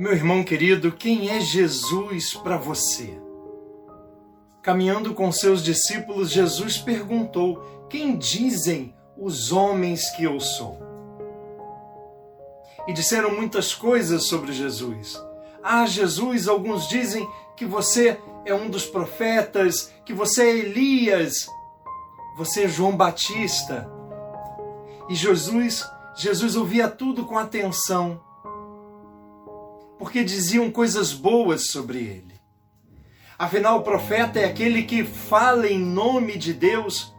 Meu irmão querido, quem é Jesus para você? Caminhando com seus discípulos, Jesus perguntou: Quem dizem os homens que eu sou? E disseram muitas coisas sobre Jesus. Ah, Jesus, alguns dizem que você é um dos profetas, que você é Elias, você é João Batista. E Jesus, Jesus ouvia tudo com atenção porque diziam coisas boas sobre ele. Afinal, o profeta é aquele que fala em nome de Deus,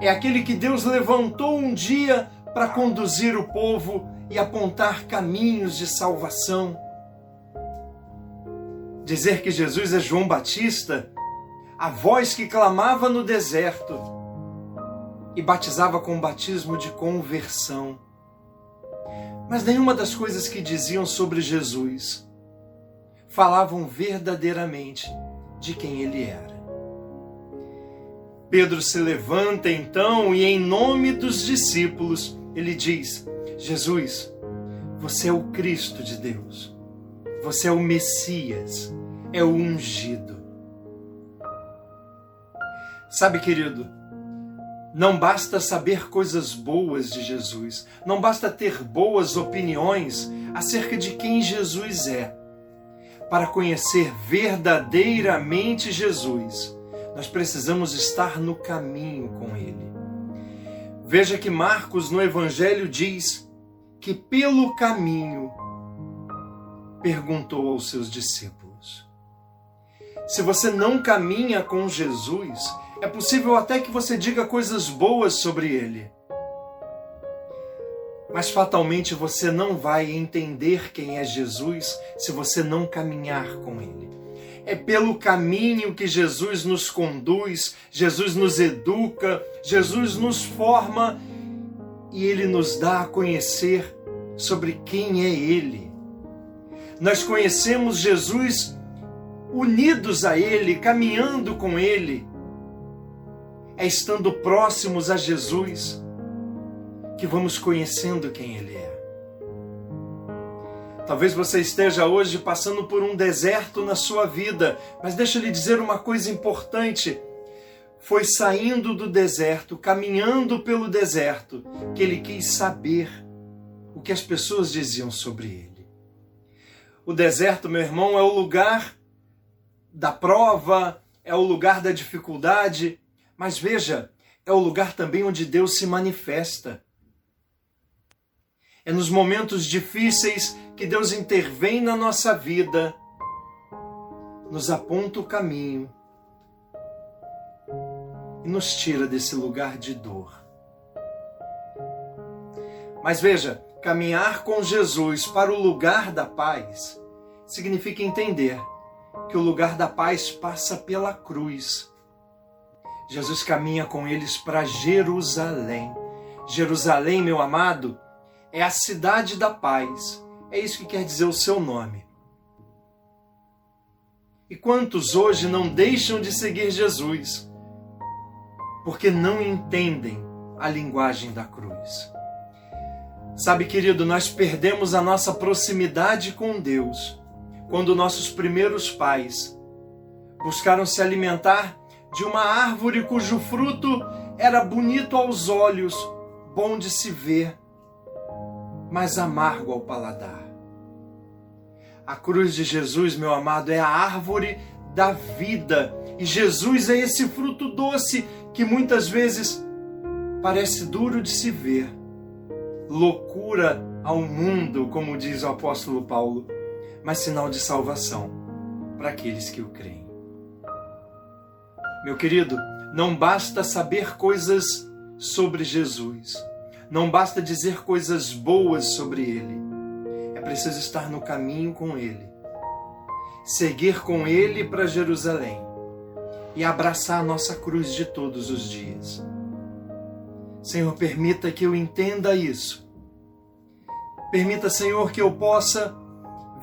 é aquele que Deus levantou um dia para conduzir o povo e apontar caminhos de salvação. Dizer que Jesus é João Batista, a voz que clamava no deserto e batizava com o batismo de conversão. Mas nenhuma das coisas que diziam sobre Jesus falavam verdadeiramente de quem ele era. Pedro se levanta então e, em nome dos discípulos, ele diz: Jesus, você é o Cristo de Deus, você é o Messias, é o ungido. Sabe, querido, não basta saber coisas boas de Jesus, não basta ter boas opiniões acerca de quem Jesus é. Para conhecer verdadeiramente Jesus, nós precisamos estar no caminho com Ele. Veja que Marcos no Evangelho diz que pelo caminho perguntou aos seus discípulos. Se você não caminha com Jesus, é possível até que você diga coisas boas sobre ele. Mas fatalmente você não vai entender quem é Jesus se você não caminhar com ele. É pelo caminho que Jesus nos conduz, Jesus nos educa, Jesus nos forma e ele nos dá a conhecer sobre quem é ele. Nós conhecemos Jesus unidos a ele, caminhando com ele é estando próximos a Jesus que vamos conhecendo quem Ele é. Talvez você esteja hoje passando por um deserto na sua vida, mas deixa eu lhe dizer uma coisa importante. Foi saindo do deserto, caminhando pelo deserto, que ele quis saber o que as pessoas diziam sobre ele. O deserto, meu irmão, é o lugar da prova, é o lugar da dificuldade, mas veja, é o lugar também onde Deus se manifesta. É nos momentos difíceis que Deus intervém na nossa vida, nos aponta o caminho e nos tira desse lugar de dor. Mas veja, caminhar com Jesus para o lugar da paz significa entender que o lugar da paz passa pela cruz Jesus caminha com eles para Jerusalém. Jerusalém, meu amado, é a cidade da paz. É isso que quer dizer o seu nome. E quantos hoje não deixam de seguir Jesus porque não entendem a linguagem da cruz? Sabe, querido, nós perdemos a nossa proximidade com Deus quando nossos primeiros pais buscaram se alimentar de uma árvore cujo fruto era bonito aos olhos, bom de se ver, mas amargo ao paladar. A cruz de Jesus, meu amado, é a árvore da vida, e Jesus é esse fruto doce que muitas vezes parece duro de se ver, loucura ao mundo, como diz o apóstolo Paulo, mas sinal de salvação para aqueles que o creem. Meu querido, não basta saber coisas sobre Jesus, não basta dizer coisas boas sobre ele, é preciso estar no caminho com ele, seguir com ele para Jerusalém e abraçar a nossa cruz de todos os dias. Senhor, permita que eu entenda isso. Permita, Senhor, que eu possa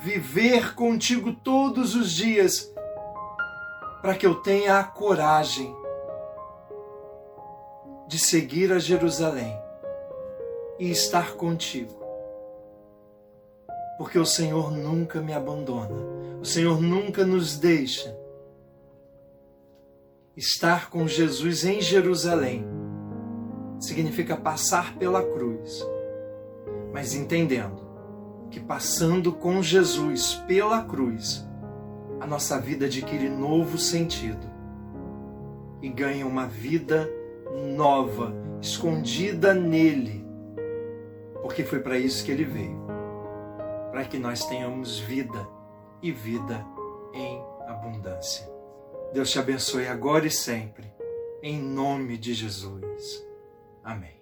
viver contigo todos os dias para que eu tenha a coragem de seguir a Jerusalém e estar contigo. porque o Senhor nunca me abandona, o Senhor nunca nos deixa. Estar com Jesus em Jerusalém significa passar pela cruz, mas entendendo que passando com Jesus pela cruz, a nossa vida adquire novo sentido e ganha uma vida nova, escondida nele, porque foi para isso que ele veio para que nós tenhamos vida e vida em abundância. Deus te abençoe agora e sempre, em nome de Jesus. Amém.